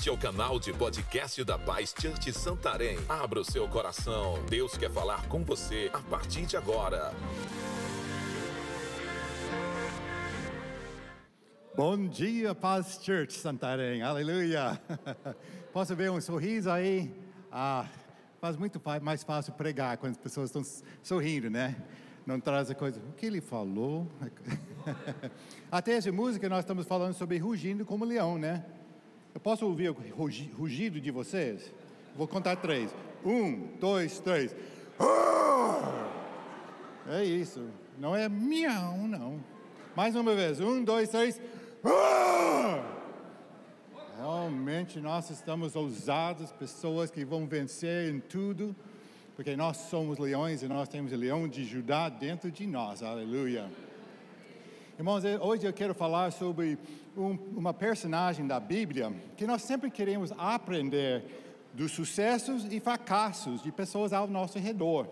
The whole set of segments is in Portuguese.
Este é o canal de podcast da Paz Church Santarém. Abra o seu coração. Deus quer falar com você a partir de agora. Bom dia, Paz Church Santarém, aleluia. Posso ver um sorriso aí? Ah, faz muito mais fácil pregar quando as pessoas estão sorrindo, né? Não traz a coisa, o que ele falou? Até essa música nós estamos falando sobre rugindo como leão, né? Eu posso ouvir o rugido de vocês? Vou contar três. Um, dois, três. É isso. Não é miau, não. Mais uma vez. Um, dois, três. Realmente nós estamos ousados, pessoas que vão vencer em tudo, porque nós somos leões e nós temos o leão de Judá dentro de nós. Aleluia. Irmãos, hoje eu quero falar sobre um, uma personagem da Bíblia que nós sempre queremos aprender dos sucessos e fracassos de pessoas ao nosso redor.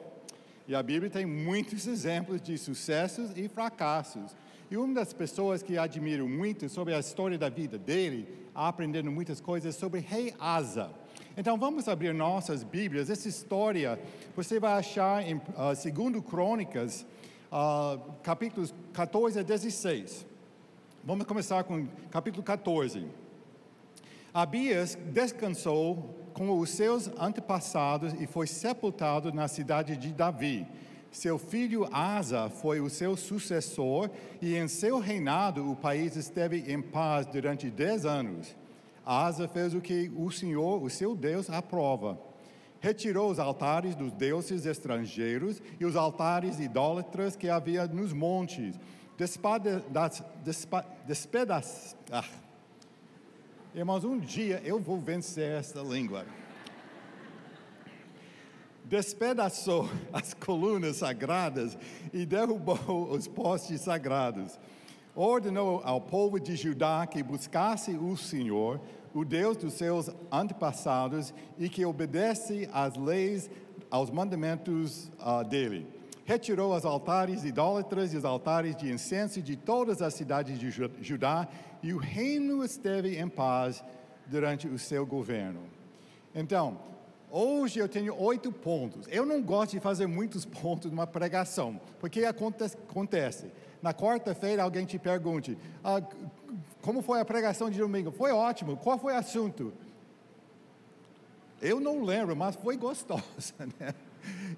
E a Bíblia tem muitos exemplos de sucessos e fracassos. E uma das pessoas que admiro muito sobre a história da vida dele, aprendendo muitas coisas sobre Rei Asa. Então vamos abrir nossas Bíblias. Essa história você vai achar em uh, Segundo Crônicas, uh, capítulos 14 a 16. Vamos começar com capítulo 14. Abias descansou com os seus antepassados e foi sepultado na cidade de Davi. Seu filho Asa foi o seu sucessor e em seu reinado o país esteve em paz durante dez anos. Asa fez o que o Senhor, o seu Deus, aprova retirou os altares dos deuses estrangeiros e os altares idólatras que havia nos montes. Despedaçou. Ah. Irmãos, um dia eu vou vencer esta língua. Despedaçou as colunas sagradas e derrubou os postes sagrados. Ordenou ao povo de Judá que buscasse o Senhor, o Deus dos seus antepassados e que obedece às leis, aos mandamentos uh, dele. Retirou os altares idólatras e os altares de incenso de todas as cidades de Judá e o reino esteve em paz durante o seu governo. Então, hoje eu tenho oito pontos. Eu não gosto de fazer muitos pontos numa pregação, porque acontece, acontece. Na quarta-feira alguém te pergunte, ah, como foi a pregação de domingo? Foi ótimo. Qual foi o assunto? Eu não lembro, mas foi gostosa, né?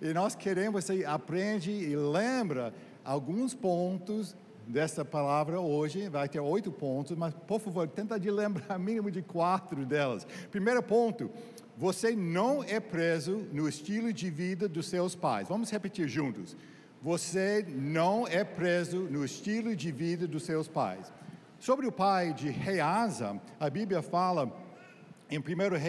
E nós queremos, você aprende e lembra alguns pontos dessa palavra hoje, vai ter oito pontos, mas por favor, tenta de lembrar mínimo de quatro delas. Primeiro ponto, você não é preso no estilo de vida dos seus pais. Vamos repetir juntos. Você não é preso no estilo de vida dos seus pais. Sobre o pai de Reasa, a Bíblia fala em 1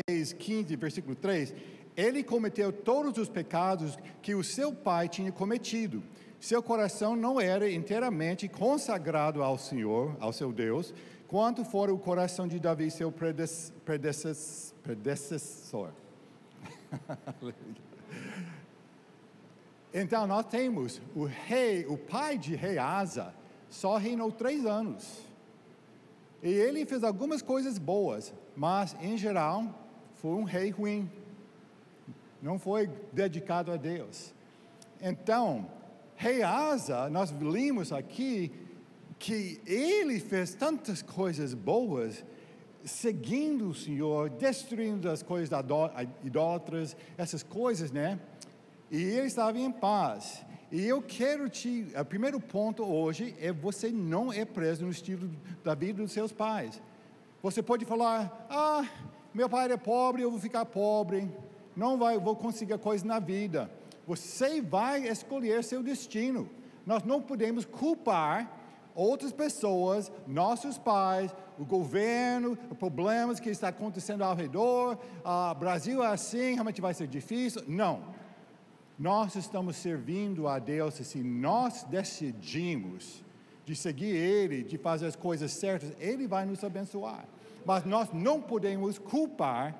Reis 15, versículo 3, ele cometeu todos os pecados que o seu pai tinha cometido. Seu coração não era inteiramente consagrado ao Senhor, ao seu Deus, quanto fora o coração de Davi, seu predecessor. então nós temos o rei, o pai de Reasa, só reinou três anos. E ele fez algumas coisas boas, mas em geral foi um rei ruim. Não foi dedicado a Deus. Então, rei Asa, nós vimos aqui que ele fez tantas coisas boas, seguindo o Senhor, destruindo as coisas idólatras, essas coisas, né? E ele estava em paz. E eu quero te. O primeiro ponto hoje é você não é preso no estilo da vida dos seus pais. Você pode falar: ah, meu pai é pobre, eu vou ficar pobre, não vai, vou conseguir coisa na vida. Você vai escolher seu destino. Nós não podemos culpar outras pessoas, nossos pais, o governo, problemas que está acontecendo ao redor. Ah, Brasil é assim, realmente vai ser difícil. Não nós estamos servindo a Deus se nós decidimos de seguir Ele, de fazer as coisas certas, Ele vai nos abençoar. Mas nós não podemos culpar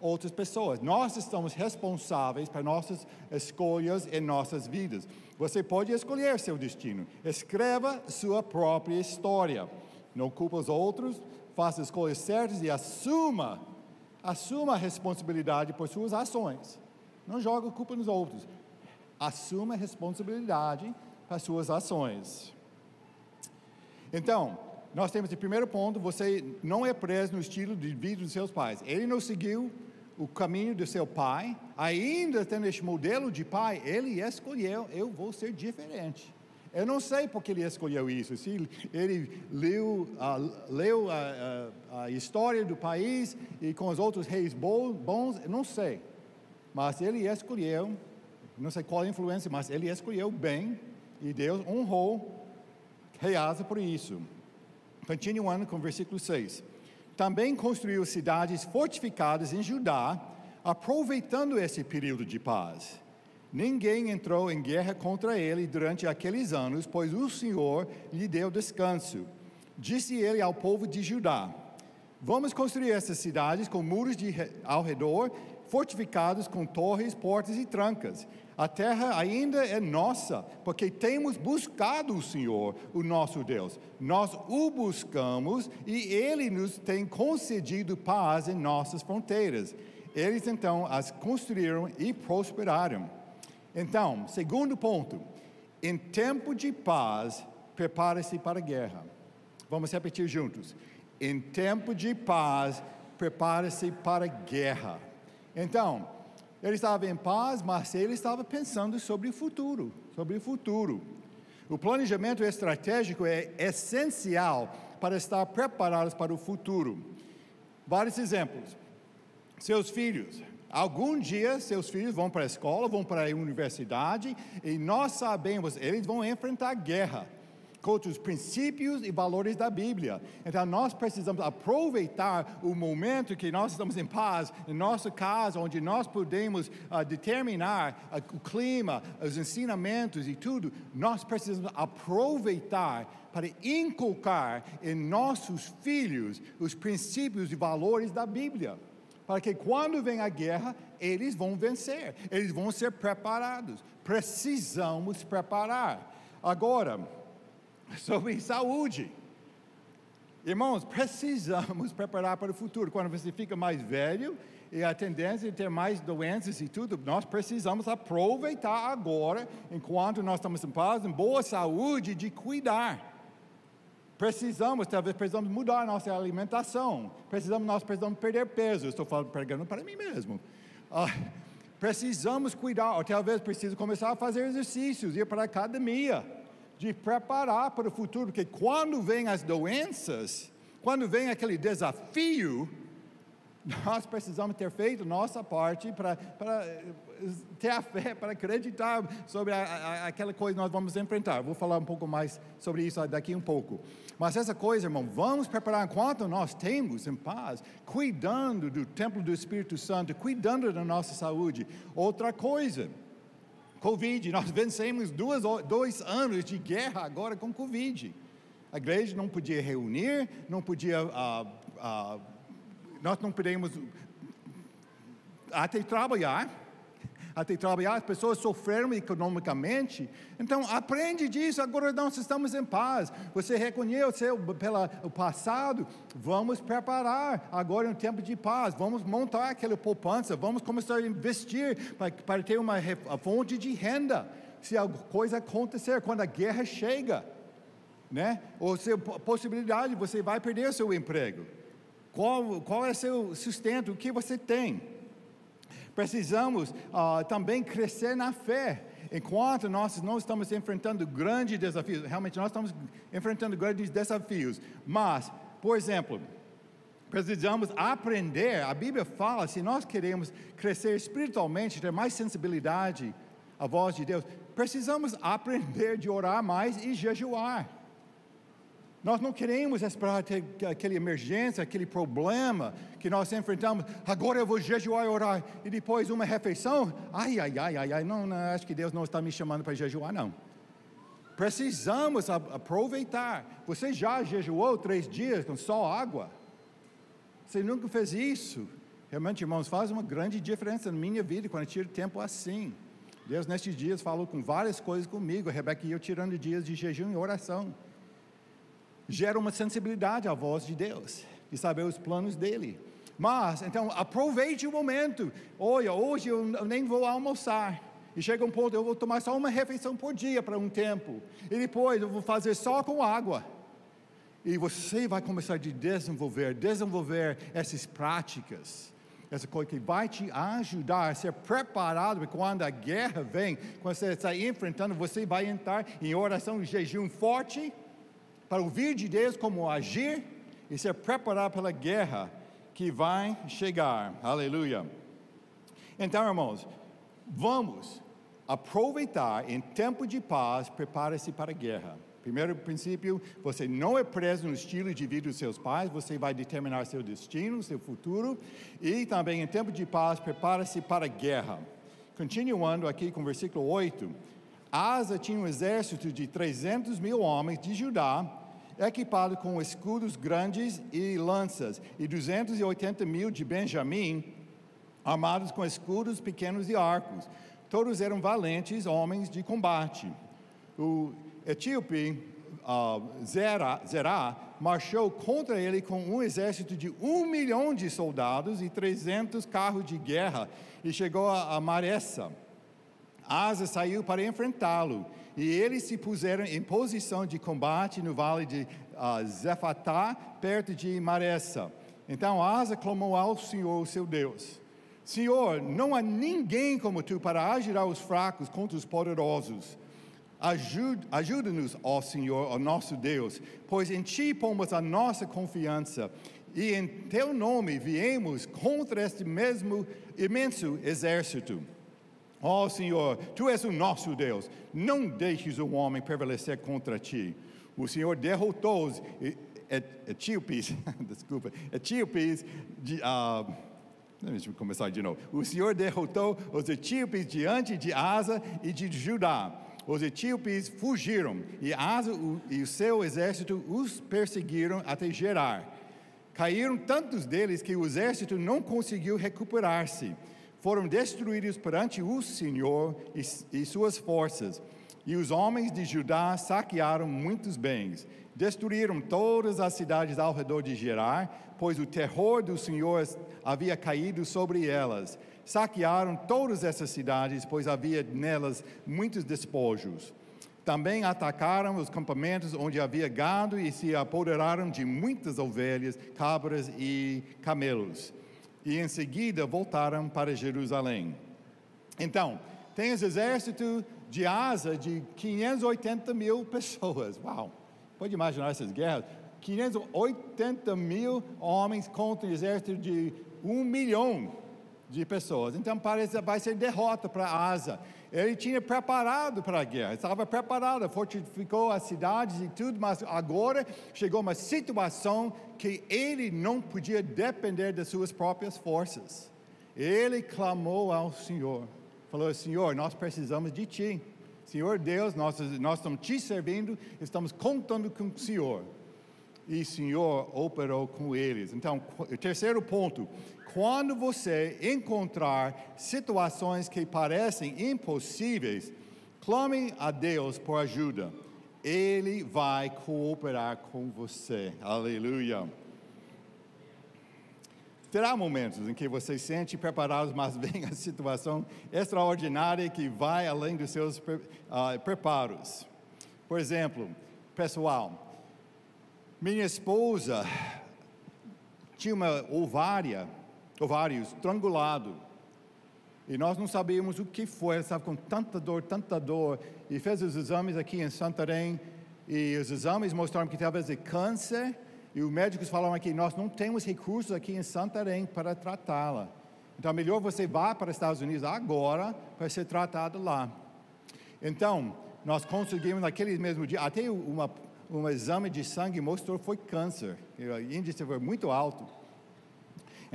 outras pessoas. Nós estamos responsáveis para nossas escolhas em nossas vidas. Você pode escolher seu destino. Escreva sua própria história. Não culpe os outros, faça as escolhas certas e assuma assuma a responsabilidade por suas ações. Não joga culpa nos outros. Assuma a responsabilidade por suas ações. Então, nós temos o primeiro ponto: você não é preso no estilo de vida dos seus pais. Ele não seguiu o caminho do seu pai, ainda tendo este modelo de pai, ele escolheu: eu vou ser diferente. Eu não sei porque ele escolheu isso. Se ele leu, uh, leu a, a, a, história do país e com os outros reis bons, não sei. Mas ele escolheu, não sei qual influência, mas ele escolheu bem e Deus honrou Reasa por isso. Continuando com o versículo 6. Também construiu cidades fortificadas em Judá, aproveitando esse período de paz. Ninguém entrou em guerra contra ele durante aqueles anos, pois o Senhor lhe deu descanso. Disse ele ao povo de Judá: Vamos construir essas cidades com muros de, ao redor, fortificados com torres, portas e trancas. A terra ainda é nossa, porque temos buscado o Senhor, o nosso Deus. Nós o buscamos e ele nos tem concedido paz em nossas fronteiras. Eles então as construíram e prosperaram. Então, segundo ponto, em tempo de paz, prepare-se para a guerra. Vamos repetir juntos. Em tempo de paz, prepare-se para a guerra. Então, ele estava em paz, mas ele estava pensando sobre o futuro, sobre o futuro. O planejamento estratégico é essencial para estar preparados para o futuro. Vários exemplos. Seus filhos, Algum dia seus filhos vão para a escola, vão para a universidade, e nós sabemos, eles vão enfrentar guerra contra os princípios e valores da Bíblia. Então nós precisamos aproveitar o momento que nós estamos em paz, em nossa casa, onde nós podemos uh, determinar uh, o clima, os ensinamentos e tudo. Nós precisamos aproveitar para inculcar em nossos filhos os princípios e valores da Bíblia para que quando vem a guerra, eles vão vencer, eles vão ser preparados. Precisamos preparar. Agora, sobre saúde. Irmãos, precisamos preparar para o futuro. Quando você fica mais velho e a tendência de ter mais doenças e tudo, nós precisamos aproveitar agora, enquanto nós estamos em paz, em boa saúde, de cuidar. Precisamos, talvez precisamos mudar nossa alimentação. Precisamos, nós precisamos perder peso. Estou falando, pregando para mim mesmo. Ah, precisamos cuidar, ou talvez precise começar a fazer exercícios, ir para a academia, de preparar para o futuro, porque quando vem as doenças, quando vem aquele desafio, nós precisamos ter feito nossa parte para, para ter a fé, para acreditar sobre a, a, aquela coisa que nós vamos enfrentar. Vou falar um pouco mais sobre isso daqui um pouco. Mas essa coisa, irmão, vamos preparar enquanto nós temos em paz, cuidando do templo do Espírito Santo, cuidando da nossa saúde. Outra coisa, Covid, nós vencemos duas, dois anos de guerra agora com Covid. A igreja não podia reunir, não podia. Uh, uh, nós não podemos até trabalhar, até trabalhar, as pessoas sofreram economicamente. Então, aprende disso, agora nós estamos em paz. Você reconheceu pelo passado, vamos preparar agora um tempo de paz, vamos montar aquela poupança, vamos começar a investir para, para ter uma fonte de renda. Se alguma coisa acontecer, quando a guerra chega, né? Ou se possibilidade, você vai perder seu emprego. Qual, qual é seu sustento? O que você tem? Precisamos uh, também crescer na fé. Enquanto nós não estamos enfrentando grandes desafios, realmente nós estamos enfrentando grandes desafios. Mas, por exemplo, precisamos aprender. A Bíblia fala: se nós queremos crescer espiritualmente, ter mais sensibilidade à voz de Deus, precisamos aprender de orar mais e jejuar. Nós não queremos esperar aquela emergência, aquele problema que nós enfrentamos. Agora eu vou jejuar e orar. E depois uma refeição. Ai, ai, ai, ai, ai. Não, não acho que Deus não está me chamando para jejuar, não. Precisamos aproveitar. Você já jejuou três dias com só água? Você nunca fez isso? Realmente, irmãos, faz uma grande diferença na minha vida quando eu tiro tempo assim. Deus, nestes dias, falou com várias coisas comigo. A Rebeca e eu tirando dias de jejum e oração gera uma sensibilidade à voz de Deus, de saber os planos dele. Mas, então, aproveite o momento. Olha, hoje eu nem vou almoçar. E chega um ponto, eu vou tomar só uma refeição por dia para um tempo. E depois eu vou fazer só com água. E você vai começar a desenvolver, desenvolver essas práticas. Essa coisa que vai te ajudar a ser preparado para quando a guerra vem, quando você está enfrentando, você vai entrar em oração e jejum forte para ouvir de Deus como agir e ser preparado pela guerra que vai chegar. Aleluia. Então, irmãos, vamos aproveitar em tempo de paz, prepare-se para a guerra. Primeiro princípio, você não é preso no estilo de vida dos seus pais, você vai determinar seu destino, seu futuro. E também em tempo de paz, prepare-se para a guerra. Continuando aqui com o versículo 8. Asa tinha um exército de 300 mil homens de Judá, equipado com escudos grandes e lanças, e 280 mil de Benjamim, armados com escudos pequenos e arcos. Todos eram valentes homens de combate. O etíope uh, Zerá, Zerá marchou contra ele com um exército de um milhão de soldados e 300 carros de guerra e chegou a, a Maressa. Asa saiu para enfrentá-lo e eles se puseram em posição de combate no vale de uh, Zefatá, perto de Maressa. Então Asa clamou ao Senhor, seu Deus. Senhor, não há ninguém como tu para ajudar os fracos contra os poderosos. Ajuda-nos, ó Senhor, ó nosso Deus, pois em Ti pomos a nossa confiança e em Teu nome viemos contra este mesmo imenso exército. Ó Senhor, Tu és o nosso Deus, não deixes o homem prevalecer contra Ti. O Senhor derrotou os etíopes, desculpa, etíopes de, uh, Deixa eu começar de novo. O Senhor derrotou os etíopes diante de Asa e de Judá. Os etíopes fugiram e Asa e o seu exército os perseguiram até Gerar. Caíram tantos deles que o exército não conseguiu recuperar-se. Foram destruídos perante o Senhor e, e suas forças. E os homens de Judá saquearam muitos bens. Destruíram todas as cidades ao redor de Gerar pois o terror do Senhor havia caído sobre elas. Saquearam todas essas cidades, pois havia nelas muitos despojos. Também atacaram os campamentos onde havia gado e se apoderaram de muitas ovelhas, cabras e camelos. E em seguida voltaram para Jerusalém. Então, tem esse exército de Asa de 580 mil pessoas. Uau! Pode imaginar essas guerras? 580 mil homens contra um exército de um milhão de pessoas. Então parece vai ser derrota para Asa. Ele tinha preparado para a guerra, estava preparado, fortificou as cidades e tudo, mas agora chegou uma situação que ele não podia depender das suas próprias forças. Ele clamou ao Senhor, falou: Senhor, nós precisamos de Ti. Senhor Deus, nós, nós estamos te servindo, estamos contando com o Senhor e o Senhor operou com eles. Então, o terceiro ponto: quando você encontrar situações que parecem impossíveis, clame a Deus por ajuda. Ele vai cooperar com você. Aleluia. Terá momentos em que você se sente preparado, mas vem a situação extraordinária que vai além dos seus uh, preparos. Por exemplo, pessoal, minha esposa tinha uma ovária, ovários estrangulado. E nós não sabíamos o que foi, ela estava com tanta dor, tanta dor. E fez os exames aqui em Santarém. E os exames mostraram que talvez é câncer. E os médicos falaram aqui: nós não temos recursos aqui em Santarém para tratá-la. Então, é melhor você vá para os Estados Unidos agora para ser tratado lá. Então, nós conseguimos naquele mesmo dia, até uma um exame de sangue mostrou que foi câncer. O índice foi muito alto.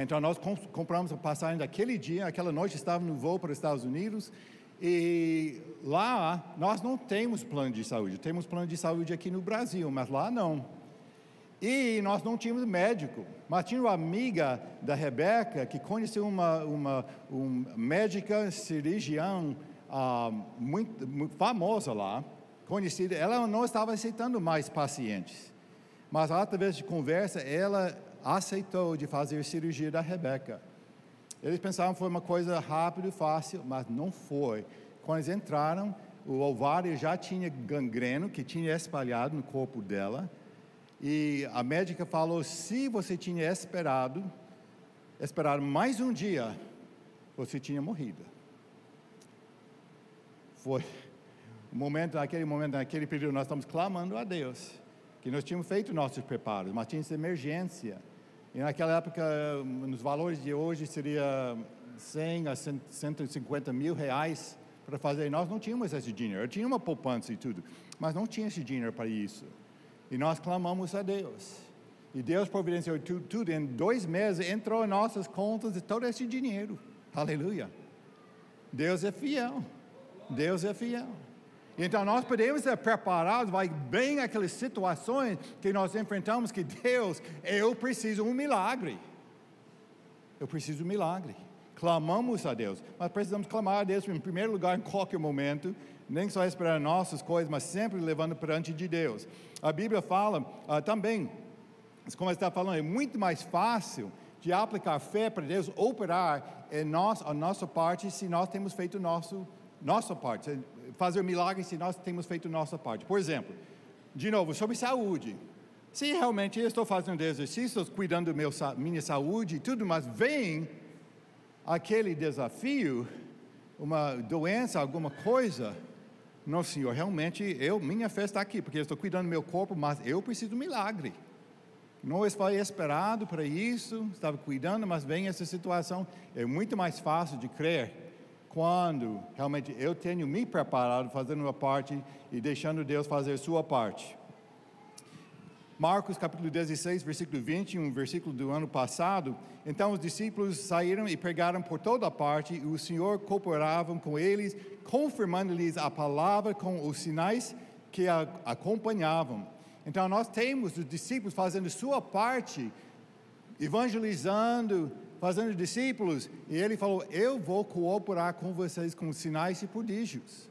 Então nós compramos a passagem daquele dia, aquela noite estava no voo para os Estados Unidos e lá nós não temos plano de saúde. Temos plano de saúde aqui no Brasil, mas lá não. E nós não tínhamos médico, mas tinha uma amiga da Rebeca que conheceu uma, uma, médica cirurgiã uh, muito, muito famosa lá conhecida, ela não estava aceitando mais pacientes. Mas através de conversa, ela aceitou de fazer cirurgia da Rebeca. Eles pensavam que foi uma coisa rápida e fácil, mas não foi. Quando eles entraram, o ovário já tinha gangreno que tinha espalhado no corpo dela. E a médica falou: se você tinha esperado, esperado mais um dia, você tinha morrido. Foi o momento, naquele momento, naquele período, nós estamos clamando a Deus, que nós tínhamos feito nossos preparos, mas tinha emergência. E naquela época, nos valores de hoje, seria 100 a 150 mil reais para fazer. Nós não tínhamos esse dinheiro. Eu tinha uma poupança e tudo, mas não tinha esse dinheiro para isso. E nós clamamos a Deus. E Deus providenciou tudo, tudo. Em dois meses entrou em nossas contas todo esse dinheiro. Aleluia. Deus é fiel. Deus é fiel. Então nós podemos ser preparados, vai bem aquelas situações que nós enfrentamos que Deus, eu preciso um milagre. Eu preciso um milagre. Clamamos a Deus, mas precisamos clamar a Deus em primeiro lugar em qualquer momento, nem só esperar nossas coisas, mas sempre levando perante de Deus. A Bíblia fala uh, também, como está falando, é muito mais fácil de aplicar fé para Deus operar em nós, a nossa parte, se nós temos feito nosso, nossa parte fazer milagres se nós temos feito nossa parte. Por exemplo, de novo, sobre saúde. Se realmente eu estou fazendo exercícios, cuidando da minha saúde e tudo, mas vem aquele desafio, uma doença, alguma coisa, não, Senhor, realmente eu, minha fé está aqui, porque eu estou cuidando do meu corpo, mas eu preciso de um milagre. Não foi esperado para isso, estava cuidando, mas vem essa situação. É muito mais fácil de crer quando realmente eu tenho me preparado, fazendo uma parte e deixando Deus fazer sua parte. Marcos capítulo 16, versículo 20, um versículo do ano passado. Então os discípulos saíram e pregaram por toda parte, e o Senhor cooperava com eles, confirmando-lhes a palavra com os sinais que a acompanhavam. Então nós temos os discípulos fazendo sua parte, evangelizando, fazendo discípulos, e ele falou: Eu vou cooperar com vocês com sinais e prodígios.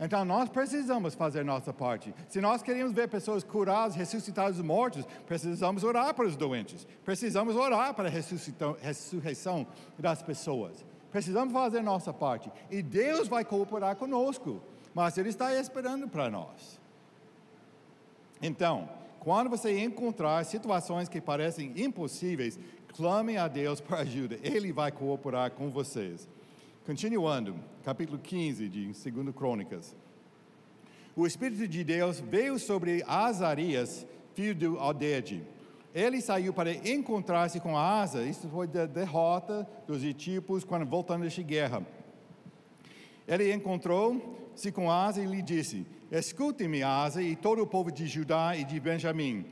Então nós precisamos fazer nossa parte. Se nós queremos ver pessoas curadas, ressuscitadas dos mortos, precisamos orar para os doentes. Precisamos orar para a ressurreição das pessoas. Precisamos fazer nossa parte. E Deus vai cooperar conosco. Mas Ele está esperando para nós. Então, quando você encontrar situações que parecem impossíveis, Clame a Deus para ajuda, Ele vai cooperar com vocês. Continuando, capítulo 15 de 2 Crônicas. O Espírito de Deus veio sobre Azarias, filho de Oded. Ele saiu para encontrar-se com Asa, isso foi da derrota dos etíopos quando voltando desta guerra. Ele encontrou-se com Asa e lhe disse: Escute-me, Asa, e todo o povo de Judá e de Benjamim.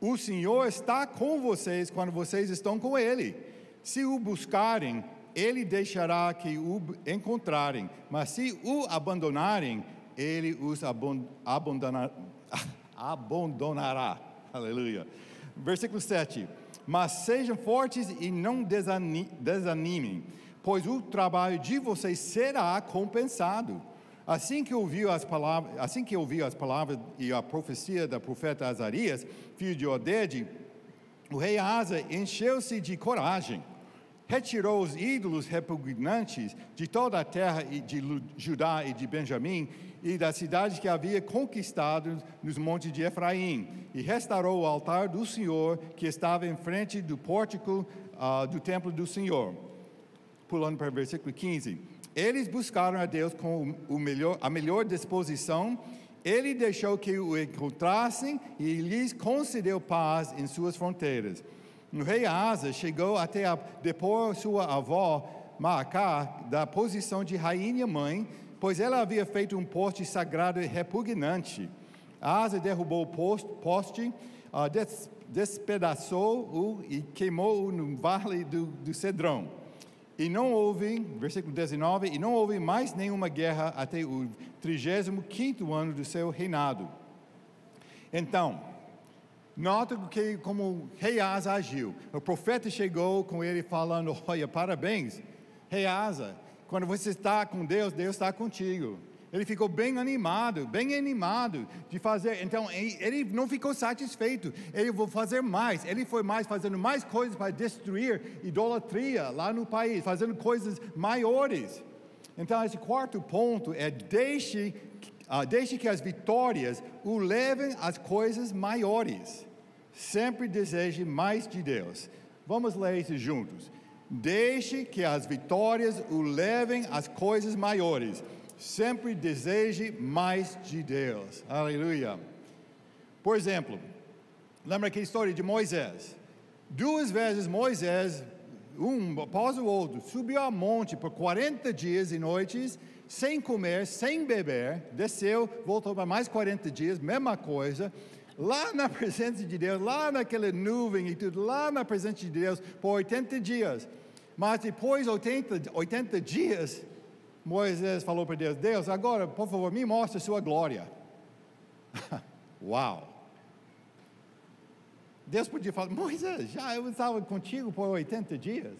O Senhor está com vocês quando vocês estão com Ele. Se o buscarem, Ele deixará que o encontrarem. Mas se o abandonarem, Ele os abandonará. Aleluia. Versículo 7. Mas sejam fortes e não desanimem, pois o trabalho de vocês será compensado. Assim que ouviu as palavras, assim que ouviu as palavras e a profecia da profeta Azarias, filho de Oded, o rei Asa encheu-se de coragem, retirou os ídolos repugnantes de toda a terra de Judá e de Benjamim e das cidades que havia conquistado nos montes de Efraim, e restaurou o altar do Senhor que estava em frente do pórtico uh, do templo do Senhor. Pulando para o versículo 15. Eles buscaram a Deus com o melhor, a melhor disposição. Ele deixou que o encontrassem e lhes concedeu paz em suas fronteiras. O rei Asa chegou até a depor sua avó Maacá da posição de rainha mãe, pois ela havia feito um poste sagrado repugnante. Asa derrubou o poste, uh, despedaçou-o e queimou-o no vale do, do Cedrão. E não houve, versículo 19, e não houve mais nenhuma guerra até o 35 ano do seu reinado. Então, nota que como rei Asa agiu. O profeta chegou com ele falando: Olha, parabéns, rei Asa, quando você está com Deus, Deus está contigo. Ele ficou bem animado, bem animado de fazer. Então, ele não ficou satisfeito. Ele vou fazer mais. Ele foi mais fazendo mais coisas para destruir idolatria lá no país, fazendo coisas maiores. Então, esse quarto ponto é deixe, uh, deixe que as vitórias o levem às coisas maiores. Sempre deseje mais de Deus. Vamos ler isso juntos. Deixe que as vitórias o levem às coisas maiores sempre deseje mais de Deus. Aleluia. Por exemplo, lembra aquela história de Moisés? Duas vezes Moisés, um após o outro, subiu ao monte por 40 dias e noites, sem comer, sem beber, desceu, voltou para mais 40 dias, mesma coisa, lá na presença de Deus, lá naquela nuvem e tudo, lá na presença de Deus, por 80 dias. Mas depois de 80, 80 dias, Moisés falou para Deus: Deus, agora, por favor, me mostre sua glória. Uau! Deus podia falar: Moisés, já eu estava contigo por 80 dias.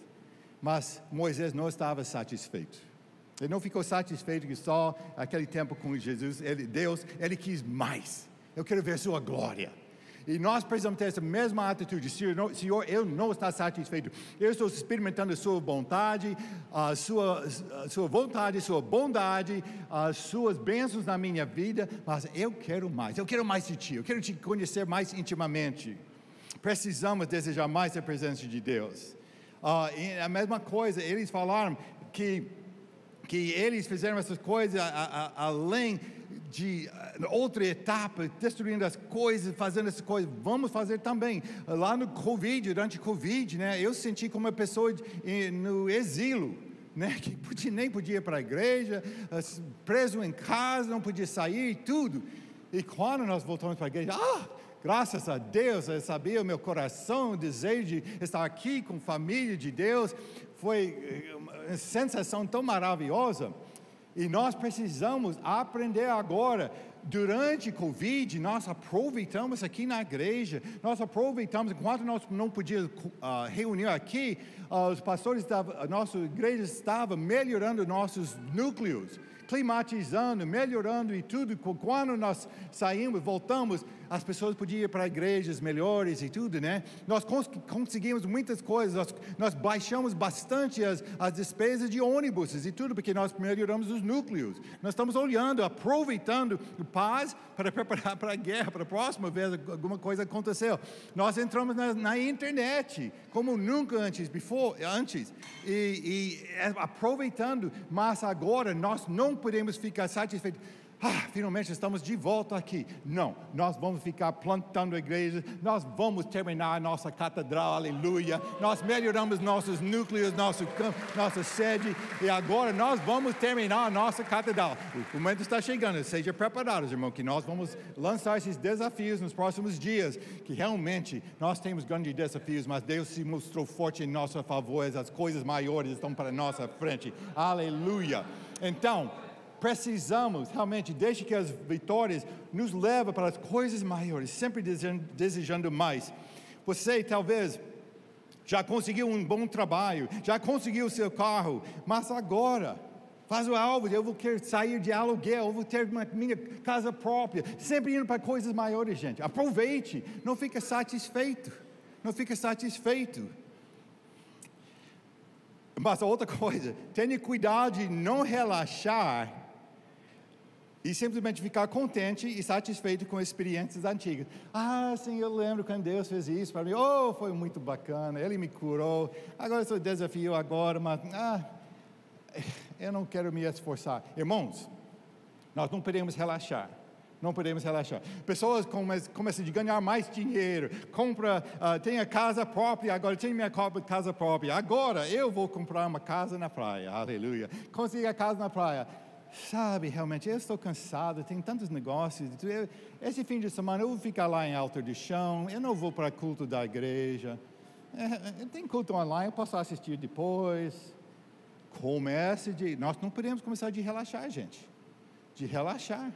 Mas Moisés não estava satisfeito. Ele não ficou satisfeito que só aquele tempo com Jesus, ele, Deus, ele quis mais. Eu quero ver sua glória. E nós precisamos ter essa mesma atitude. Senhor, Senhor eu não estou satisfeito. Eu estou experimentando a sua vontade, a sua, a sua vontade, a sua bondade, as suas bênçãos na minha vida, mas eu quero mais. Eu quero mais de Ti. Eu quero Te conhecer mais intimamente. Precisamos desejar mais a presença de Deus. Uh, a mesma coisa, eles falaram que, que eles fizeram essas coisas a, a, além de eh, outra etapa, destruindo as coisas, fazendo essas coisas, vamos fazer também. Lá no Covid, durante o Covid, né, eu senti como uma pessoa de, no exílio, né, que podia, nem podia ir para a igreja, preso em casa, não podia sair, tudo. E quando nós voltamos para a igreja, ah, graças a Deus, eu sabia o meu coração, o desejo de estar aqui com a família de Deus, foi eh, uma sensação tão maravilhosa. E nós precisamos aprender agora. Durante Covid, nós aproveitamos aqui na igreja, nós aproveitamos, enquanto nós não podíamos uh, reunir aqui, uh, os pastores, a nossa igreja estava melhorando nossos núcleos climatizando, melhorando e tudo. Quando nós saímos, voltamos, as pessoas podiam ir para igrejas melhores e tudo, né? Nós cons conseguimos muitas coisas, nós, nós baixamos bastante as, as despesas de ônibus e tudo, porque nós melhoramos os núcleos. Nós estamos olhando, aproveitando paz para preparar para a guerra, para a próxima vez alguma coisa aconteceu. Nós entramos na, na internet, como nunca antes, before, antes, e, e é, aproveitando, mas agora nós não podemos ficar satisfeitos. Ah, finalmente estamos de volta aqui. Não, nós vamos ficar plantando igrejas, nós vamos terminar a nossa catedral, aleluia. Nós melhoramos nossos núcleos, nosso campo, nossa sede, e agora nós vamos terminar a nossa catedral. O momento está chegando, seja preparados, irmão, que nós vamos lançar esses desafios nos próximos dias, que realmente nós temos grandes desafios, mas Deus se mostrou forte em nosso favor, as coisas maiores estão para nossa frente, aleluia. Então, precisamos realmente, desde que as vitórias nos levem para as coisas maiores, sempre desejando, desejando mais. Você talvez já conseguiu um bom trabalho, já conseguiu o seu carro, mas agora faz o alvo, eu vou querer sair de aluguel, eu vou ter uma, minha casa própria, sempre indo para coisas maiores, gente. Aproveite, não fica satisfeito, não fica satisfeito. Mas outra coisa, tenha cuidado de não relaxar e simplesmente ficar contente e satisfeito com experiências antigas. Ah, sim, eu lembro quando Deus fez isso para mim. Oh, foi muito bacana, Ele me curou. Agora sou desafio agora, mas ah, eu não quero me esforçar. Irmãos, nós não podemos relaxar. Não podemos relaxar. Pessoas começam a ganhar mais dinheiro, compra, uh, tem a casa própria, agora tem minha casa própria. Agora eu vou comprar uma casa na praia. Aleluia. Consegui a casa na praia sabe, realmente, eu estou cansado, tem tantos negócios. Eu, esse fim de semana eu vou ficar lá em Alto de Chão, eu não vou para culto da igreja. É, tem culto online, eu posso assistir depois. Comece de. Nós não podemos começar de relaxar, gente. De relaxar.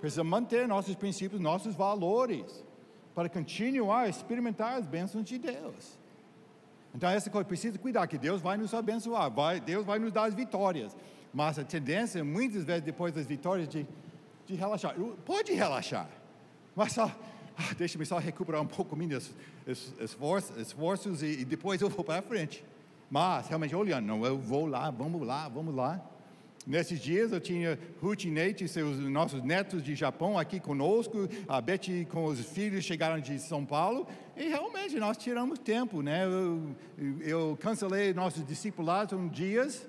Precisamos manter nossos princípios, nossos valores, para continuar a experimentar as bênçãos de Deus. Então, essa coisa precisa cuidar, que Deus vai nos abençoar, vai, Deus vai nos dar as vitórias. Mas a tendência, muitas vezes, depois das vitórias, de, de relaxar. Pode relaxar, mas só, ah, deixa-me só recuperar um pouco meus esforços, esforços e, e depois eu vou para frente. Mas, realmente, olhando, não, eu vou lá, vamos lá, vamos lá. Nesses dias eu tinha Ruth e Nate, seus nossos netos de Japão aqui conosco, a Betty com os filhos chegaram de São Paulo e realmente nós tiramos tempo, né? Eu, eu cancelei nossos discipulados um dias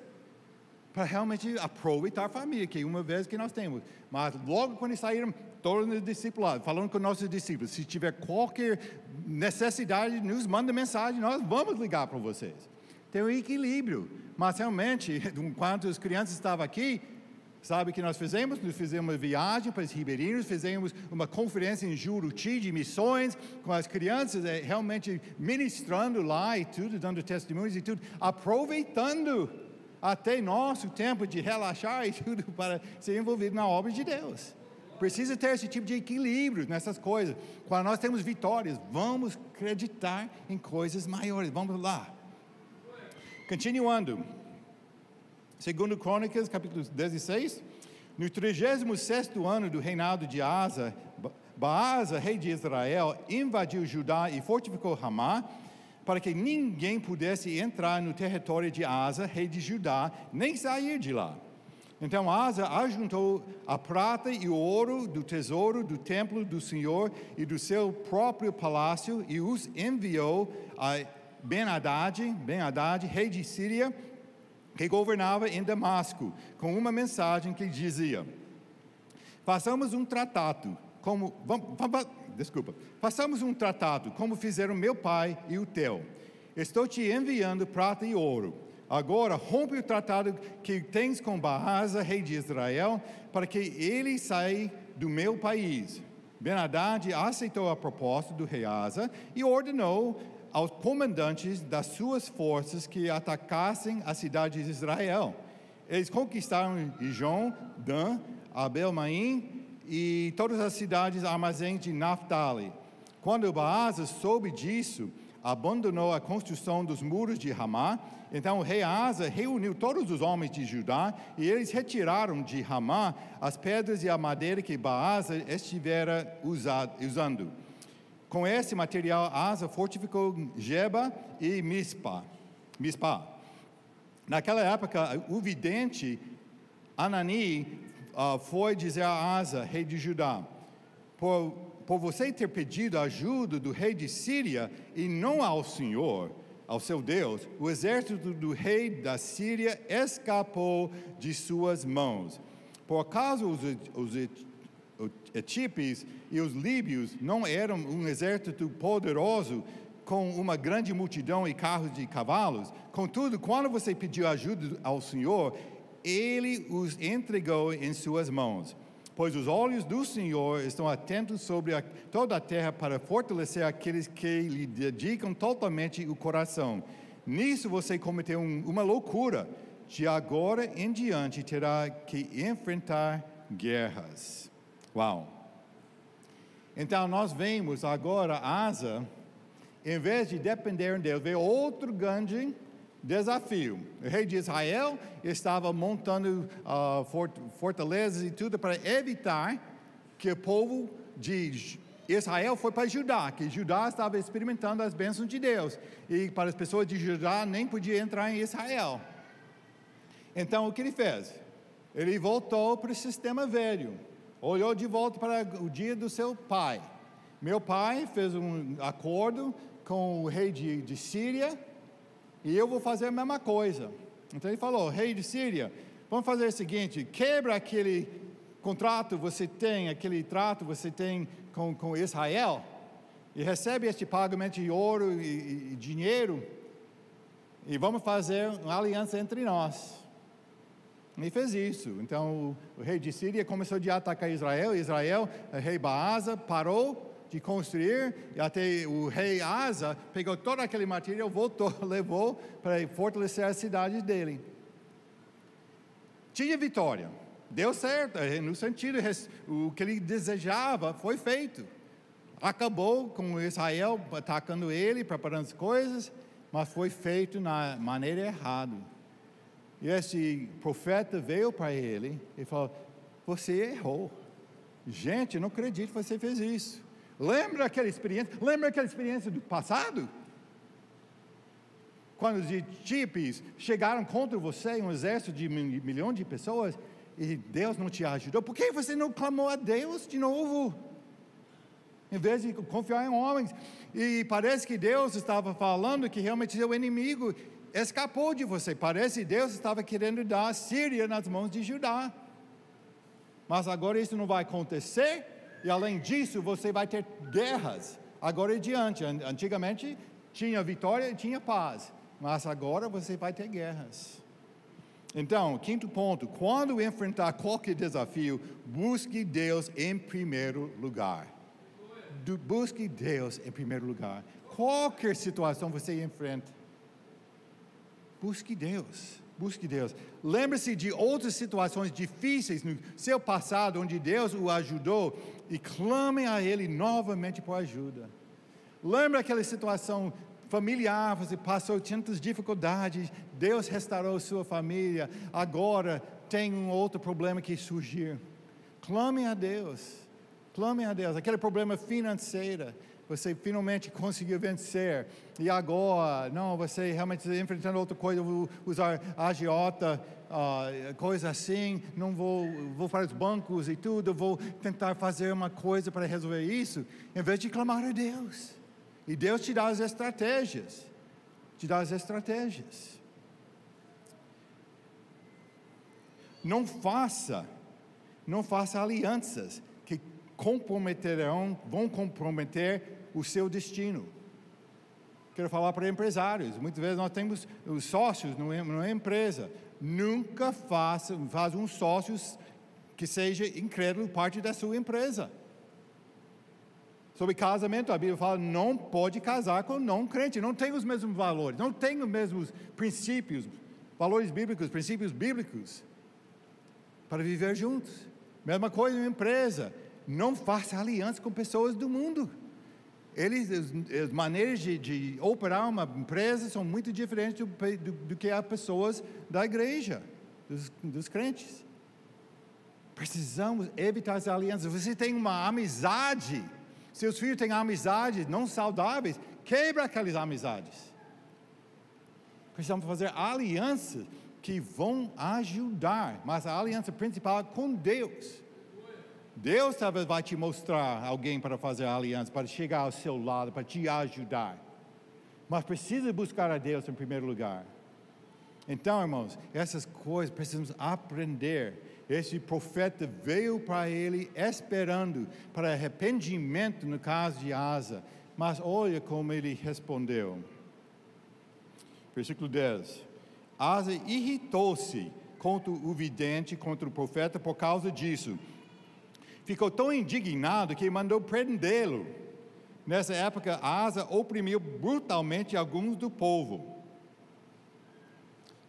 para realmente aproveitar a família, que é uma vez que nós temos. Mas logo quando saíram, todos os discipulados, falando com nossos discípulos, se tiver qualquer necessidade, nos manda mensagem, nós vamos ligar para vocês. Tem um equilíbrio. Mas realmente, enquanto as crianças estavam aqui, sabe o que nós fizemos? Nós fizemos uma viagem para os ribeirinhos, fizemos uma conferência em Juruti de missões, com as crianças é, realmente ministrando lá e tudo, dando testemunhos e tudo, aproveitando até nosso tempo de relaxar e tudo para ser envolvido na obra de Deus. Precisa ter esse tipo de equilíbrio nessas coisas. Quando nós temos vitórias, vamos acreditar em coisas maiores. Vamos lá. Continuando. Segundo Crônicas, capítulo 16, no 36 ano do reinado de Asa, Baasa, rei de Israel, invadiu Judá e fortificou Ramá, para que ninguém pudesse entrar no território de Asa, rei de Judá, nem sair de lá. Então Asa ajuntou a prata e o ouro do tesouro do templo do Senhor e do seu próprio palácio e os enviou a Ben-Hadad, Ben-Hadad, rei de Síria, que governava em Damasco, com uma mensagem que dizia: Façamos um tratado, como vamos, desculpa, façamos um tratado como fizeram meu pai e o teu. Estou te enviando prata e ouro. Agora rompe o tratado que tens com Baasa, rei de Israel, para que ele saia do meu país. Ben-Hadad aceitou a proposta do rei Asa e ordenou aos comandantes das suas forças que atacassem a cidade de Israel. Eles conquistaram Ijon, Dan, Abel-Maim e todas as cidades armazéns de Naphtali. Quando Baasa soube disso, abandonou a construção dos muros de Ramá. Então o rei Asa reuniu todos os homens de Judá e eles retiraram de Ramá as pedras e a madeira que Baasa estivera usando. Com esse material, Asa fortificou Jeba e Mispa. Mispa. Naquela época, o vidente Anani uh, foi dizer a Asa, rei de Judá, por, por você ter pedido ajuda do rei de Síria e não ao Senhor, ao seu Deus, o exército do rei da Síria escapou de suas mãos. Por acaso os, os etíopes e os líbios não eram um exército poderoso com uma grande multidão e carros de cavalos. Contudo, quando você pediu ajuda ao Senhor, ele os entregou em suas mãos. Pois os olhos do Senhor estão atentos sobre a, toda a terra para fortalecer aqueles que lhe dedicam totalmente o coração. Nisso você cometeu um, uma loucura. De agora em diante terá que enfrentar guerras. Uau! Então nós vemos agora Asa, em vez de depender dele, ver outro grande desafio. O rei de Israel estava montando uh, fortalezas e tudo para evitar que o povo de Israel foi para Judá, que Judá estava experimentando as bênçãos de Deus. E para as pessoas de Judá nem podia entrar em Israel. Então o que ele fez? Ele voltou para o sistema velho olhou de volta para o dia do seu pai. Meu pai fez um acordo com o rei de, de Síria e eu vou fazer a mesma coisa. Então ele falou: Rei de Síria, vamos fazer o seguinte: quebra aquele contrato você tem, aquele trato você tem com, com Israel e recebe este pagamento de ouro e, e dinheiro e vamos fazer uma aliança entre nós. E fez isso. Então o, rei de Síria começou a atacar Israel. Israel, o rei Baasa, parou de construir. E até o rei Asa pegou todo aquele material, voltou, levou para fortalecer as cidades dele. Tinha vitória. Deu certo, eh, no sentido, o que ele desejava foi feito. Acabou com Israel atacando ele, preparando as coisas, mas foi feito na maneira errada. E esse profeta veio para ele e falou: Você errou. Gente, não acredito que você fez isso. Lembra aquela experiência? Lembra aquela experiência do passado? Quando os etíopes chegaram contra você, um exército de um milhão de pessoas, e Deus não te ajudou, por que você não clamou a Deus de novo? Em vez de confiar em homens. E parece que Deus estava falando que realmente seu inimigo escapou de você. Parece que Deus estava querendo dar a Síria nas mãos de Judá. Mas agora isso não vai acontecer, e além disso, você vai ter guerras. Agora em diante. Antigamente tinha vitória e tinha paz, mas agora você vai ter guerras. Então, quinto ponto: quando enfrentar qualquer desafio, busque Deus em primeiro lugar. Busque Deus em primeiro lugar. Qualquer situação você enfrenta, busque Deus. Busque Deus. Lembre-se de outras situações difíceis no seu passado, onde Deus o ajudou, e clame a Ele novamente por ajuda. Lembra aquela situação familiar, você passou tantas dificuldades, Deus restaurou sua família, agora tem um outro problema que surgir. Clame a Deus, clame a Deus. Aquele problema financeiro, você finalmente conseguiu vencer, e agora, não, você realmente está enfrentando outra coisa, vou usar agiota, uh, coisa assim, não vou, vou para os bancos e tudo, vou tentar fazer uma coisa para resolver isso, em vez de clamar a Deus. E Deus te dá as estratégias, te dá as estratégias. Não faça, não faça alianças que comprometerão, vão comprometer o seu destino. Quero falar para empresários. Muitas vezes nós temos os sócios numa empresa. Nunca faça, faz um sócio que seja incrédulo parte da sua empresa. Sobre casamento, a Bíblia fala não pode casar com não crente, não tem os mesmos valores, não tem os mesmos princípios, valores bíblicos, princípios bíblicos para viver juntos. Mesma coisa em empresa, não faça aliança com pessoas do mundo. Eles, as maneiras de, de, operar uma empresa são muito diferentes do, do, do que as pessoas da igreja, dos, dos crentes. Precisamos evitar as alianças. Você tem uma amizade, seus filhos têm amizades não saudáveis, quebra aquelas amizades. Precisamos fazer alianças que vão ajudar, mas a aliança principal é com Deus. Deus talvez vai te mostrar alguém para fazer aliança, para chegar ao seu lado, para te ajudar. Mas precisa buscar a Deus em primeiro lugar. Então, irmãos, essas coisas precisamos aprender. Esse profeta veio para ele esperando para arrependimento no caso de Asa. Mas olha como ele respondeu. Versículo 10. Asa irritou-se contra o vidente, contra o profeta por causa disso ficou tão indignado que mandou prendê-lo. Nessa época, Asa oprimiu brutalmente alguns do povo.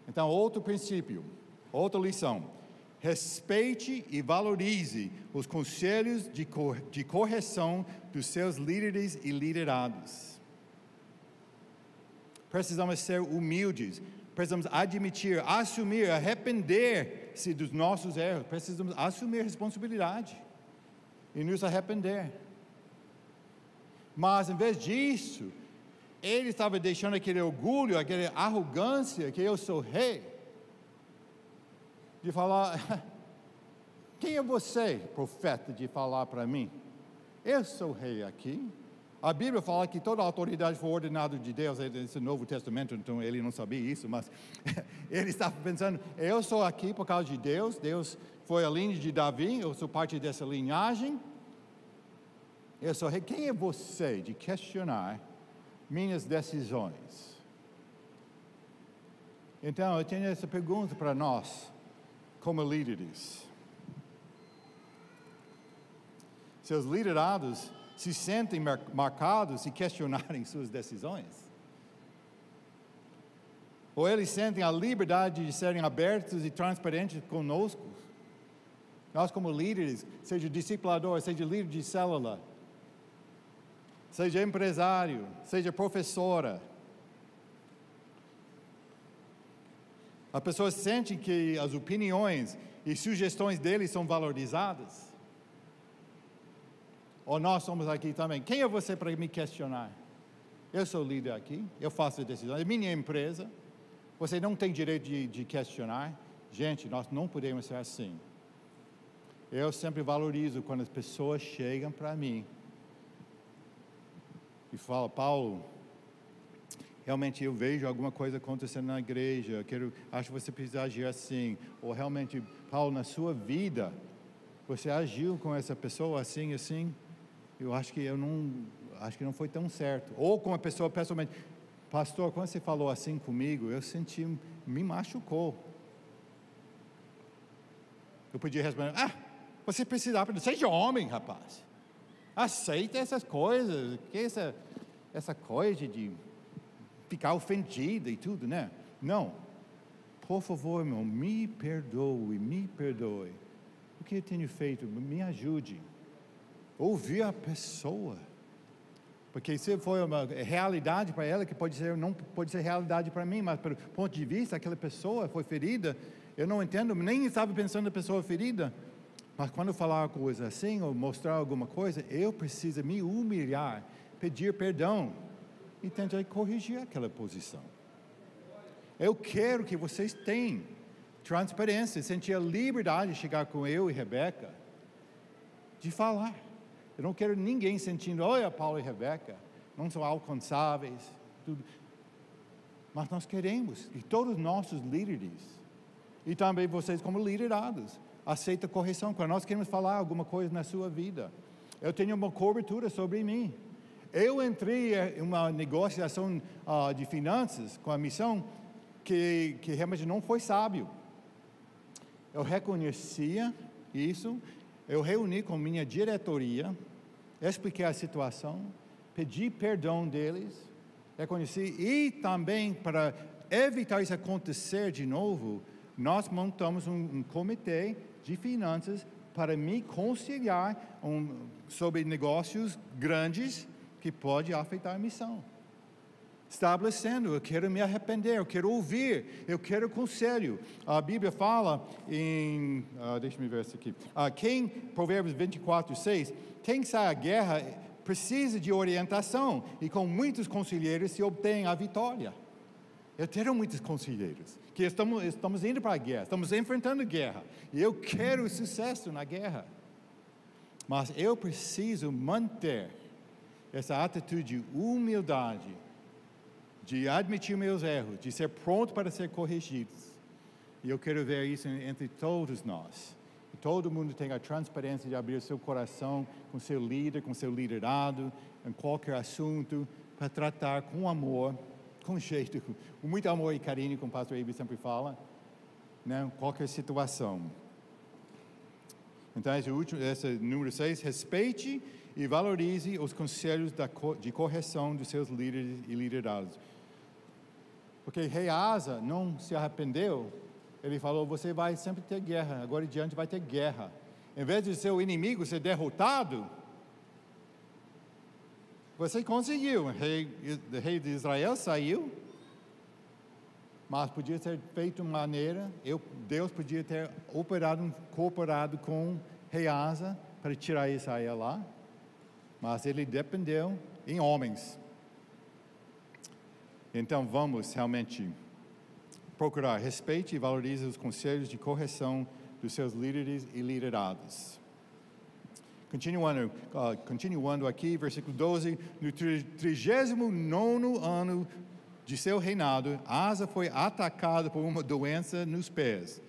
Então, outro princípio, outra lição. Respeite e valorize os conselhos de, cor, de correção dos seus líderes e liderados. Precisamos ser humildes, precisamos admitir, assumir, arrepender-se dos nossos erros, precisamos assumir responsabilidade e nos arrepender. Mas em vez disso, ele estava deixando aquele orgulho, aquela arrogância que eu sou rei, de falar: quem é você, profeta, de falar para mim? Eu sou rei aqui. A Bíblia fala que toda a autoridade foi ordenada de Deus, esse Novo Testamento, então ele não sabia isso, mas ele estava pensando: eu sou aqui por causa de Deus, Deus foi a linha de Davi, eu sou parte dessa linhagem. Eu sou rei. Quem é você de questionar minhas decisões? Então, eu tenho essa pergunta para nós, como líderes. Seus liderados se sentem marcados e questionarem suas decisões? Ou eles sentem a liberdade de serem abertos e transparentes conosco? Nós, como líderes, seja discipulador, seja líder de célula, seja empresário, seja professora. As pessoas sentem que as opiniões e sugestões deles são valorizadas? Ou nós somos aqui também? Quem é você para me questionar? Eu sou líder aqui, eu faço a decisão, é minha empresa. Você não tem direito de, de questionar. Gente, nós não podemos ser assim. Eu sempre valorizo quando as pessoas chegam para mim e falam, Paulo, realmente eu vejo alguma coisa acontecendo na igreja, quero, acho que você precisa agir assim. Ou realmente, Paulo, na sua vida, você agiu com essa pessoa assim, assim. Eu acho que eu não, acho que não foi tão certo. Ou com a pessoa pessoalmente, pastor, quando você falou assim comigo, eu senti, me machucou. Eu podia responder, ah, você precisa aprender, seja homem, rapaz. Aceita essas coisas, que essa, essa coisa de ficar ofendido e tudo, né? Não. Por favor, irmão, me perdoe, me perdoe. O que eu tenho feito? Me ajude. Ouvir a pessoa. Porque se for uma realidade para ela, que pode ser, não pode ser realidade para mim, mas pelo ponto de vista, aquela pessoa foi ferida, eu não entendo, nem estava pensando na pessoa ferida. Mas quando falar uma coisa assim, ou mostrar alguma coisa, eu preciso me humilhar, pedir perdão e tentar corrigir aquela posição. Eu quero que vocês tenham transparência, sentir a liberdade de chegar com eu e Rebeca, de falar. Eu não quero ninguém sentindo, olha, Paulo e Rebeca, não são alcançáveis, tudo. Mas nós queremos, e todos os nossos líderes, e também vocês como liderados, aceita correção. Quando nós queremos falar alguma coisa na sua vida, eu tenho uma cobertura sobre mim. Eu entrei em uma negociação uh, de finanças com a missão que, que realmente não foi sábio. Eu reconhecia isso, eu reuni com minha diretoria, expliquei a situação, pedi perdão deles, reconheci, e também para evitar isso acontecer de novo, nós montamos um, um comitê de finanças para me conciliar um, sobre negócios grandes que pode afetar a missão. Estabelecendo, eu quero me arrepender, eu quero ouvir, eu quero conselho. A Bíblia fala em, uh, deixa me ver isso aqui, uh, quem, Provérbios 24, 6, quem sai à guerra precisa de orientação e com muitos conselheiros se obtém a vitória. Eu tenho muitos conselheiros que estamos, estamos indo para a guerra, estamos enfrentando guerra e eu quero sucesso na guerra. Mas eu preciso manter essa atitude de humildade, de admitir meus erros, de ser pronto para ser corrigido. E eu quero ver isso entre todos nós. Que todo mundo tenha a transparência de abrir seu coração com seu líder, com seu liderado, em qualquer assunto, para tratar com amor, com jeito, com muito amor e carinho, como o pastor Ibe sempre fala, né? qualquer situação. Então, esse, último, esse número 6, respeite e valorize os conselhos de correção dos seus líderes e liderados. Porque rei Asa não se arrependeu, ele falou: você vai sempre ter guerra, agora em diante vai ter guerra. Em vez de seu inimigo ser derrotado, você conseguiu. O rei, o rei de Israel saiu, mas podia ter feito de maneira, eu, Deus podia ter operado, cooperado com rei Asa para tirar Israel lá mas ele dependeu em homens. Então vamos realmente procurar respeite e valorize os conselhos de correção dos seus líderes e liderados. Continuando, uh, continuando aqui, versículo 12: No 39 ano de seu reinado, Asa foi atacado por uma doença nos pés.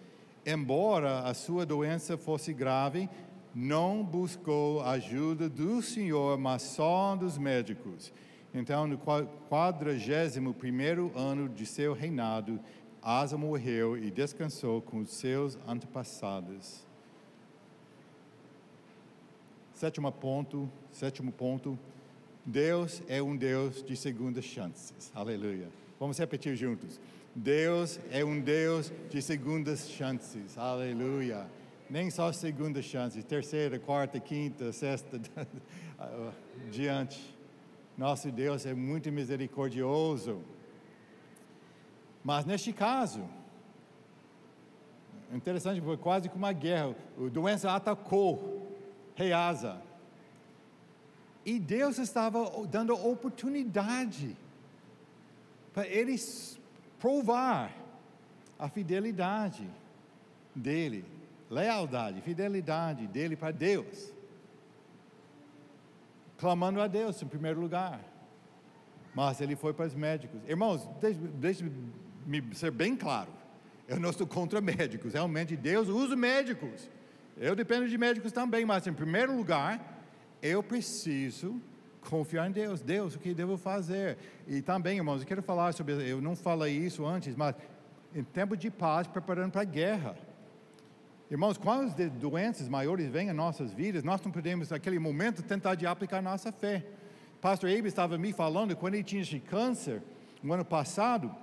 Embora a sua doença fosse grave, não buscou ajuda do Senhor, mas só dos médicos. Então, no quadragésimo primeiro ano de seu reinado, Asa morreu e descansou com seus antepassados. Sétimo ponto, sétimo ponto, Deus é um Deus de segundas chances. Aleluia. Vamos repetir juntos. Deus é um Deus de segundas chances. Aleluia nem só segunda chance, terceira, quarta, quinta, sexta, diante. Nosso Deus é muito misericordioso. Mas neste caso, interessante, foi quase como uma guerra. A doença atacou Rei Asa. E Deus estava dando oportunidade para eles provar a fidelidade dele, lealdade, fidelidade dele para Deus. Clamando a Deus em primeiro lugar. Mas ele foi para os médicos. Irmãos, deixe-me ser bem claro. Eu não estou contra médicos. Realmente Deus usa médicos. Eu dependo de médicos também, mas em primeiro lugar, eu preciso confiar em Deus. Deus, o que devo fazer? E também, irmãos, eu quero falar sobre, eu não falei isso antes, mas em tempo de paz, preparando para a guerra. Irmãos, quando as doenças maiores vêm em nossas vidas, nós não podemos, naquele momento, tentar de aplicar nossa fé. Pastor Abe estava me falando, quando ele tinha esse câncer, no ano passado,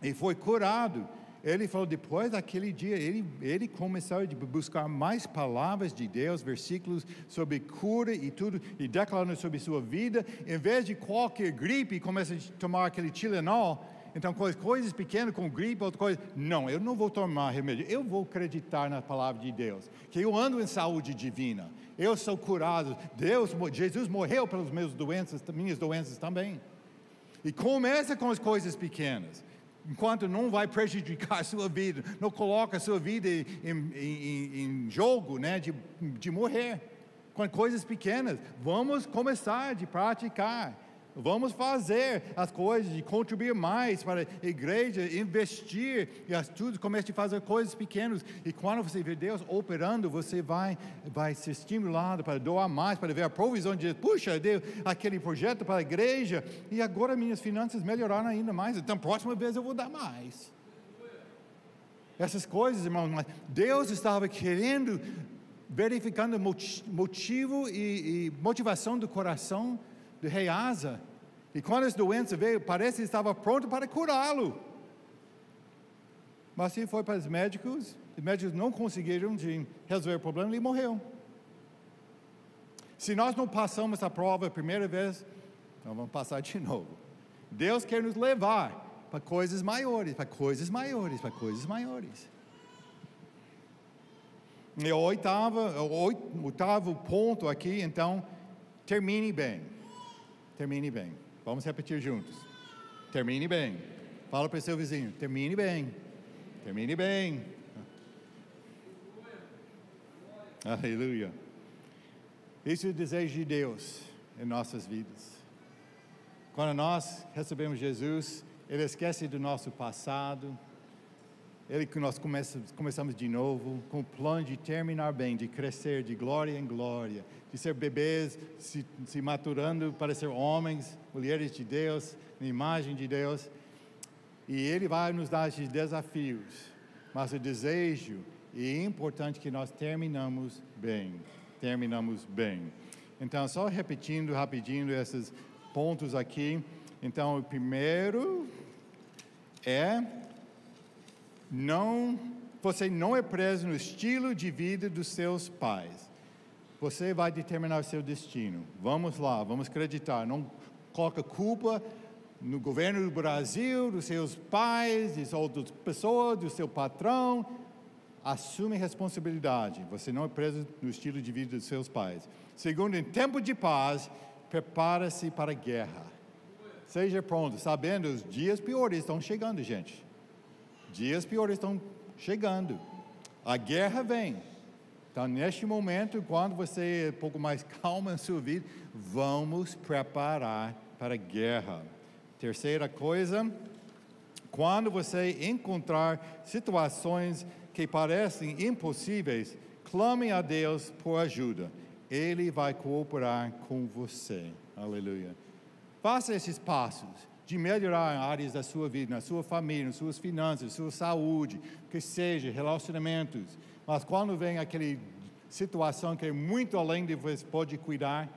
e foi curado, ele falou, depois daquele dia, ele, ele começou a buscar mais palavras de Deus, versículos sobre cura e tudo, e declarando sobre sua vida, em vez de qualquer gripe, começa a tomar aquele Tilenol, então, coisas pequenas, com gripe, outra coisa. Não, eu não vou tomar remédio. Eu vou acreditar na palavra de Deus. Que eu ando em saúde divina. Eu sou curado. Deus, Jesus morreu pelas minhas doenças, minhas doenças também. E começa com as coisas pequenas. Enquanto não vai prejudicar a sua vida, não coloca a sua vida em, em, em jogo, né, de, de morrer. Com coisas pequenas, vamos começar de praticar. Vamos fazer as coisas e contribuir mais para a igreja, investir e as tudo, comece a fazer coisas pequenas. E quando você vê Deus operando, você vai, vai ser estimulado para doar mais, para ver a provisão de Deus. Puxa, Deus, aquele projeto para a igreja, e agora minhas finanças melhoraram ainda mais. Então, próxima vez eu vou dar mais. Essas coisas, irmãos, mas Deus estava querendo, verificando motivo e, e motivação do coração do rei Asa. E quando essa doença veio, parece que estava pronto para curá-lo. Mas ele foi para os médicos, os médicos não conseguiram resolver o problema, ele morreu. Se nós não passamos a prova a primeira vez, então vamos passar de novo. Deus quer nos levar para coisas maiores, para coisas maiores, para coisas maiores. E o oitavo, o oitavo ponto aqui, então, termine bem. Termine bem. Vamos repetir juntos. Termine bem. Fala para o seu vizinho. Termine bem. Termine bem. Aleluia. Isso é o desejo de Deus em nossas vidas. Quando nós recebemos Jesus, Ele esquece do nosso passado, ele que nós começamos, de novo com o plano de terminar bem, de crescer de glória em glória, de ser bebês se, se maturando para ser homens, mulheres de Deus, na imagem de Deus. E Ele vai nos dar esses desafios, mas o desejo é importante que nós terminamos bem, terminamos bem. Então, só repetindo rapidinho esses pontos aqui. Então, o primeiro é não, você não é preso no estilo de vida dos seus pais. Você vai determinar o seu destino. Vamos lá, vamos acreditar. Não coloca culpa no governo do Brasil, dos seus pais, de outras pessoas, do seu patrão. Assume responsabilidade. Você não é preso no estilo de vida dos seus pais. Segundo, em tempo de paz, prepara-se para a guerra. Seja pronto, sabendo os dias piores estão chegando, gente. Dias piores estão chegando. A guerra vem. Então, neste momento, quando você é um pouco mais calma em sua vida, vamos preparar para a guerra. Terceira coisa, quando você encontrar situações que parecem impossíveis, clame a Deus por ajuda. Ele vai cooperar com você. Aleluia. Faça esses passos de melhorar áreas da sua vida, na sua família, nas suas finanças, sua saúde, que seja, relacionamentos. Mas quando vem aquela situação que é muito além de você pode cuidar,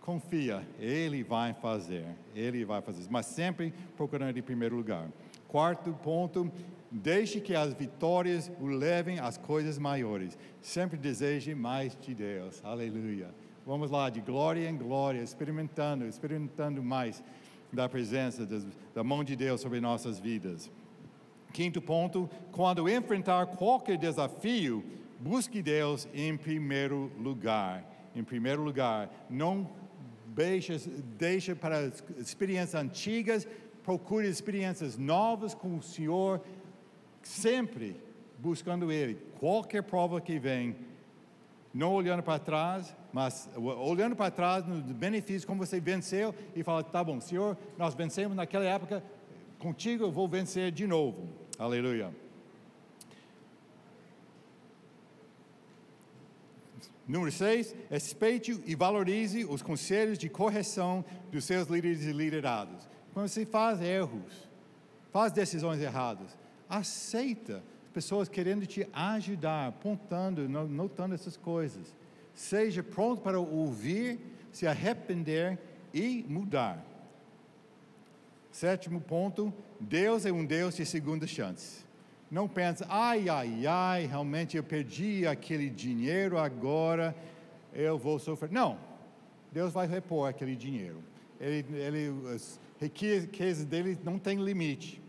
confia, Ele vai fazer, Ele vai fazer, mas sempre procurando em primeiro lugar. Quarto ponto, deixe que as vitórias o levem às coisas maiores. Sempre deseje mais de Deus. Aleluia. Vamos lá, de glória em glória, experimentando, experimentando mais da presença, da mão de Deus sobre nossas vidas. Quinto ponto: quando enfrentar qualquer desafio, busque Deus em primeiro lugar. Em primeiro lugar, não deixe, deixe para experiências antigas, procure experiências novas com o Senhor, sempre buscando Ele. Qualquer prova que vem, não olhando para trás, mas olhando para trás nos benefícios, como você venceu, e fala: tá bom, Senhor, nós vencemos naquela época, contigo eu vou vencer de novo. Aleluia. Número 6, respeite e valorize os conselhos de correção dos seus líderes e liderados. Quando você faz erros, faz decisões erradas, aceita pessoas querendo te ajudar, apontando, notando essas coisas. Seja pronto para ouvir, se arrepender e mudar. Sétimo ponto: Deus é um Deus de segunda chance. Não pense, ai, ai, ai, realmente eu perdi aquele dinheiro, agora eu vou sofrer. Não, Deus vai repor aquele dinheiro. Ele, ele, as riquezas dele não tem limite.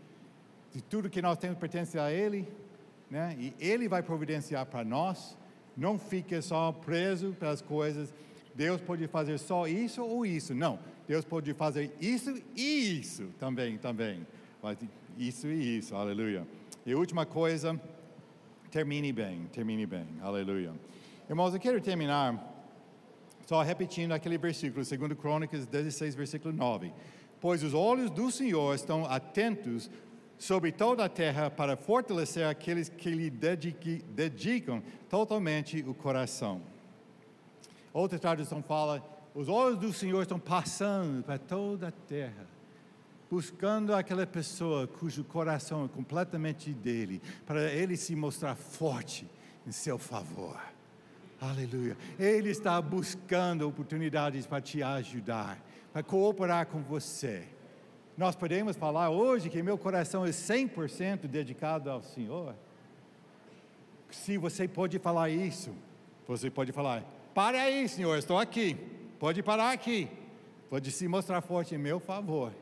De tudo que nós temos pertence a Ele, né? E Ele vai providenciar para nós. Não fique só preso pelas coisas. Deus pode fazer só isso ou isso. Não, Deus pode fazer isso e isso também, também. Isso e isso, aleluia. E última coisa, termine bem, termine bem, aleluia. Irmãos, eu quero terminar só repetindo aquele versículo, 2 Crônicas 16, versículo 9. Pois os olhos do Senhor estão atentos sobre toda a terra para fortalecer aqueles que lhe dedicam totalmente o coração. Outra tradução fala: os olhos do Senhor estão passando para toda a terra buscando aquela pessoa cujo coração é completamente dele, para ele se mostrar forte em seu favor. Aleluia. Ele está buscando oportunidades para te ajudar, para cooperar com você. Nós podemos falar hoje que meu coração é 100% dedicado ao Senhor. Se você pode falar isso, você pode falar: para aí, Senhor, estou aqui. Pode parar aqui. Pode se mostrar forte em meu favor.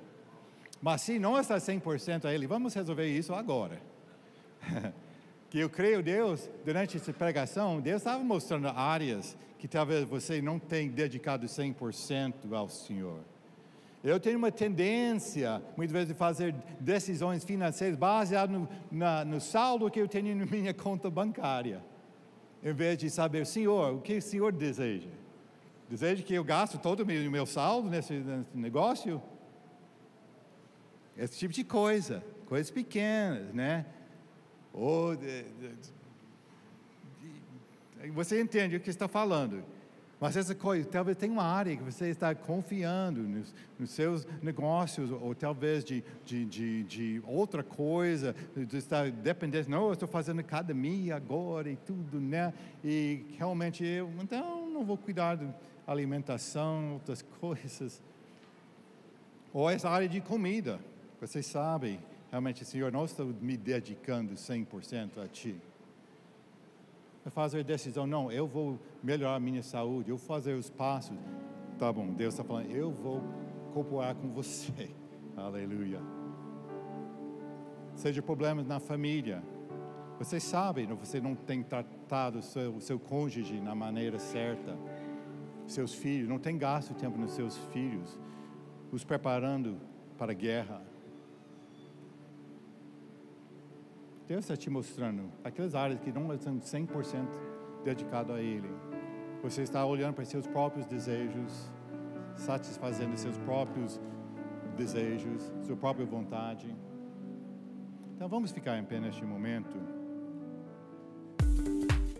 Mas se não está 100% a Ele, vamos resolver isso agora. que eu creio Deus, durante essa pregação, Deus estava mostrando áreas que talvez você não tenha dedicado 100% ao Senhor. Eu tenho uma tendência, muitas vezes, de fazer decisões financeiras baseadas no, na, no saldo que eu tenho na minha conta bancária, em vez de saber, Senhor, o que o Senhor deseja? Deseja que eu gaste todo o meu, meu saldo nesse, nesse negócio? Esse tipo de coisa, coisas pequenas, né? Ou, de, de, de, você entende o que está falando. Mas essa coisa, talvez tenha uma área que você está confiando nos, nos seus negócios, ou talvez de, de, de, de outra coisa, de estar dependendo, não, eu estou fazendo academia agora e tudo, né? E realmente eu, então, não vou cuidar da alimentação, outras coisas. Ou essa área de comida. Vocês sabem, realmente, Senhor, não estou me dedicando 100% a Ti. Eu fazer a decisão, não, eu vou melhorar a minha saúde, eu vou fazer os passos. Tá bom, Deus está falando, eu vou cooperar com você. Aleluia. Seja problemas na família. Vocês sabem, você não tem tratado o seu, o seu cônjuge na maneira certa. Seus filhos, não tem gasto tempo nos seus filhos, os preparando para a guerra Deus está te mostrando aquelas áreas que não são 100% dedicado a Ele. Você está olhando para seus próprios desejos, satisfazendo seus próprios desejos, sua própria vontade. Então vamos ficar em pé neste momento.